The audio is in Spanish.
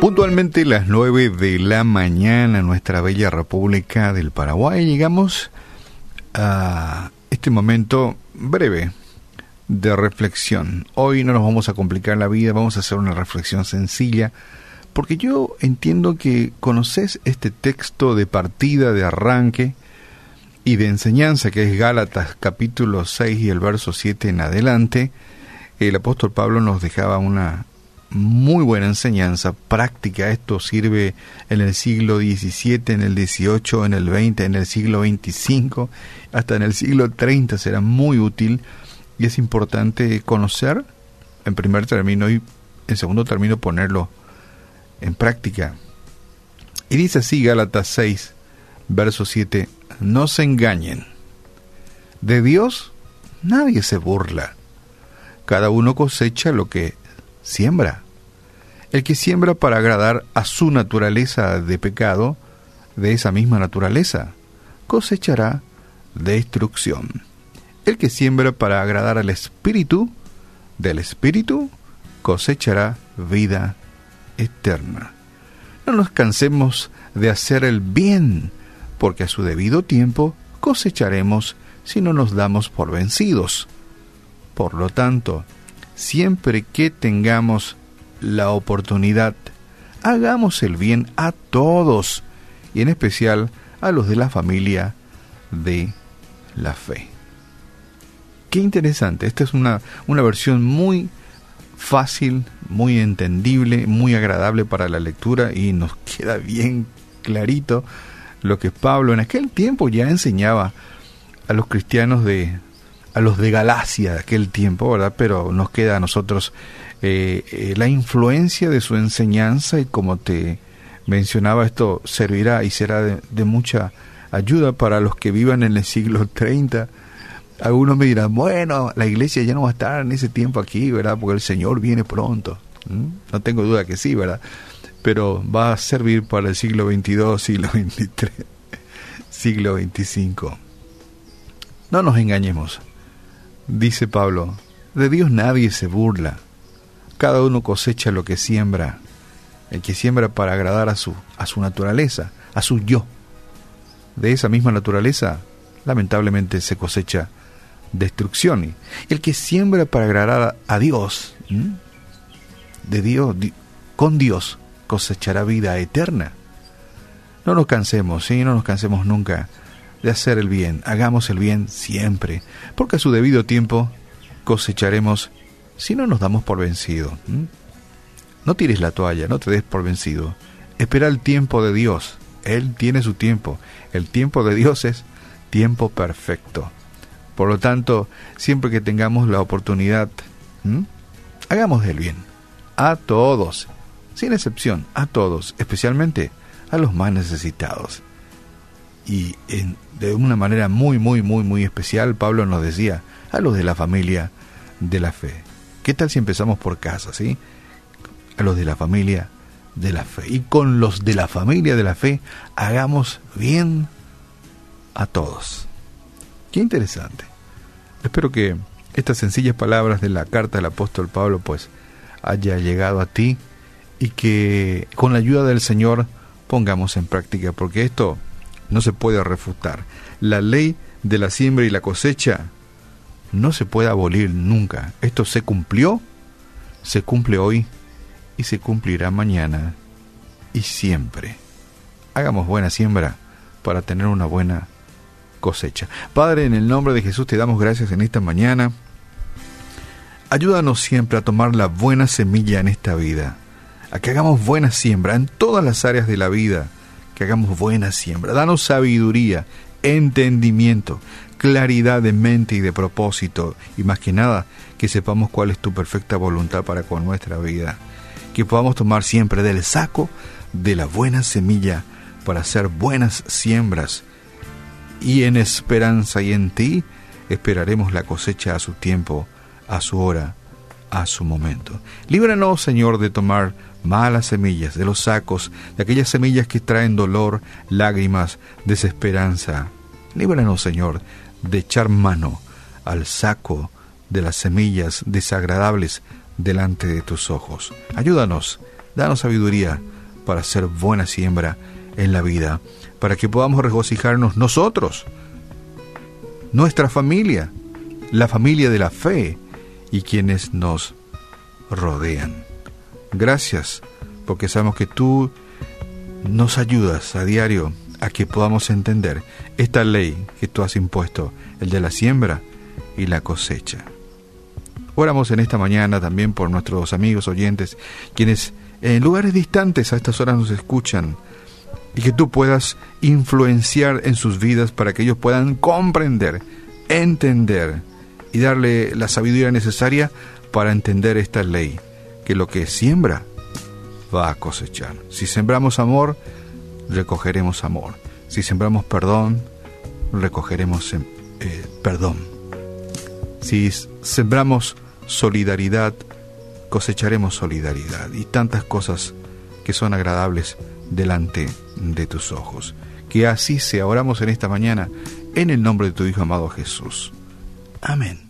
Puntualmente las 9 de la mañana en nuestra bella República del Paraguay llegamos a este momento breve de reflexión. Hoy no nos vamos a complicar la vida, vamos a hacer una reflexión sencilla, porque yo entiendo que conoces este texto de partida, de arranque y de enseñanza, que es Gálatas capítulo 6 y el verso 7 en adelante. El apóstol Pablo nos dejaba una muy buena enseñanza práctica. Esto sirve en el siglo XVII, en el XVIII, en el XX, en el siglo XXV, hasta en el siglo XXX será muy útil y es importante conocer en primer término y en segundo término ponerlo en práctica. Y dice así Gálatas 6, verso 7, no se engañen. De Dios nadie se burla. Cada uno cosecha lo que siembra. El que siembra para agradar a su naturaleza de pecado, de esa misma naturaleza, cosechará destrucción. El que siembra para agradar al Espíritu, del Espíritu, cosechará vida eterna. No nos cansemos de hacer el bien, porque a su debido tiempo cosecharemos si no nos damos por vencidos. Por lo tanto, siempre que tengamos la oportunidad, hagamos el bien a todos y en especial a los de la familia de la fe. Qué interesante, esta es una, una versión muy fácil, muy entendible, muy agradable para la lectura y nos queda bien clarito lo que Pablo en aquel tiempo ya enseñaba a los cristianos de a los de Galacia de aquel tiempo, ¿verdad? Pero nos queda a nosotros eh, eh, la influencia de su enseñanza y como te mencionaba, esto servirá y será de, mucha ayuda para los que vivan en el siglo 30. Algunos me dirán, bueno, la iglesia ya no va a estar en ese tiempo aquí, ¿verdad? Porque el Señor viene pronto. No tengo duda que sí, ¿verdad? Pero va a servir para el siglo 22, siglo 23, siglo 25. No nos engañemos. Dice Pablo, de Dios nadie se burla. Cada uno cosecha lo que siembra. El que siembra para agradar a su, a su naturaleza, a su yo. De esa misma naturaleza, lamentablemente se cosecha destrucción. El que siembra para agradar a Dios, de Dios, con Dios, cosechará vida eterna. No nos cansemos, ¿sí? no nos cansemos nunca de hacer el bien. Hagamos el bien siempre, porque a su debido tiempo cosecharemos si no nos damos por vencido. No tires la toalla, no te des por vencido. Espera el tiempo de Dios. Él tiene su tiempo. El tiempo de Dios es tiempo perfecto. Por lo tanto, siempre que tengamos la oportunidad, hagamos el bien. A todos, sin excepción, a todos, especialmente a los más necesitados. Y de una manera muy, muy, muy, muy especial, Pablo nos decía, a los de la familia de la fe. ¿Qué tal si empezamos por casa, sí? A los de la familia de la fe. Y con los de la familia de la fe, hagamos bien a todos. Qué interesante. Espero que estas sencillas palabras de la carta del apóstol Pablo pues haya llegado a ti y que con la ayuda del Señor pongamos en práctica, porque esto no se puede refutar. La ley de la siembra y la cosecha no se puede abolir nunca. Esto se cumplió, se cumple hoy y se cumplirá mañana y siempre. Hagamos buena siembra para tener una buena cosecha. Padre, en el nombre de Jesús te damos gracias en esta mañana. Ayúdanos siempre a tomar la buena semilla en esta vida, a que hagamos buena siembra en todas las áreas de la vida, que hagamos buena siembra. Danos sabiduría, entendimiento, claridad de mente y de propósito, y más que nada, que sepamos cuál es tu perfecta voluntad para con nuestra vida. Que podamos tomar siempre del saco de la buena semilla para hacer buenas siembras. Y en esperanza y en ti esperaremos la cosecha a su tiempo, a su hora, a su momento. Líbranos, Señor, de tomar malas semillas, de los sacos, de aquellas semillas que traen dolor, lágrimas, desesperanza. Líbranos, Señor, de echar mano al saco de las semillas desagradables delante de tus ojos. Ayúdanos, danos sabiduría para hacer buena siembra en la vida, para que podamos regocijarnos nosotros, nuestra familia, la familia de la fe y quienes nos rodean. Gracias, porque sabemos que tú nos ayudas a diario a que podamos entender esta ley que tú has impuesto, el de la siembra y la cosecha. Oramos en esta mañana también por nuestros amigos oyentes, quienes en lugares distantes a estas horas nos escuchan, y que tú puedas influenciar en sus vidas para que ellos puedan comprender, entender y darle la sabiduría necesaria para entender esta ley, que lo que siembra va a cosechar. Si sembramos amor, recogeremos amor. Si sembramos perdón, recogeremos eh, perdón. Si sembramos solidaridad, cosecharemos solidaridad y tantas cosas que son agradables delante de tus ojos. Que así sea. Oramos en esta mañana en el nombre de tu Hijo amado Jesús. Amén.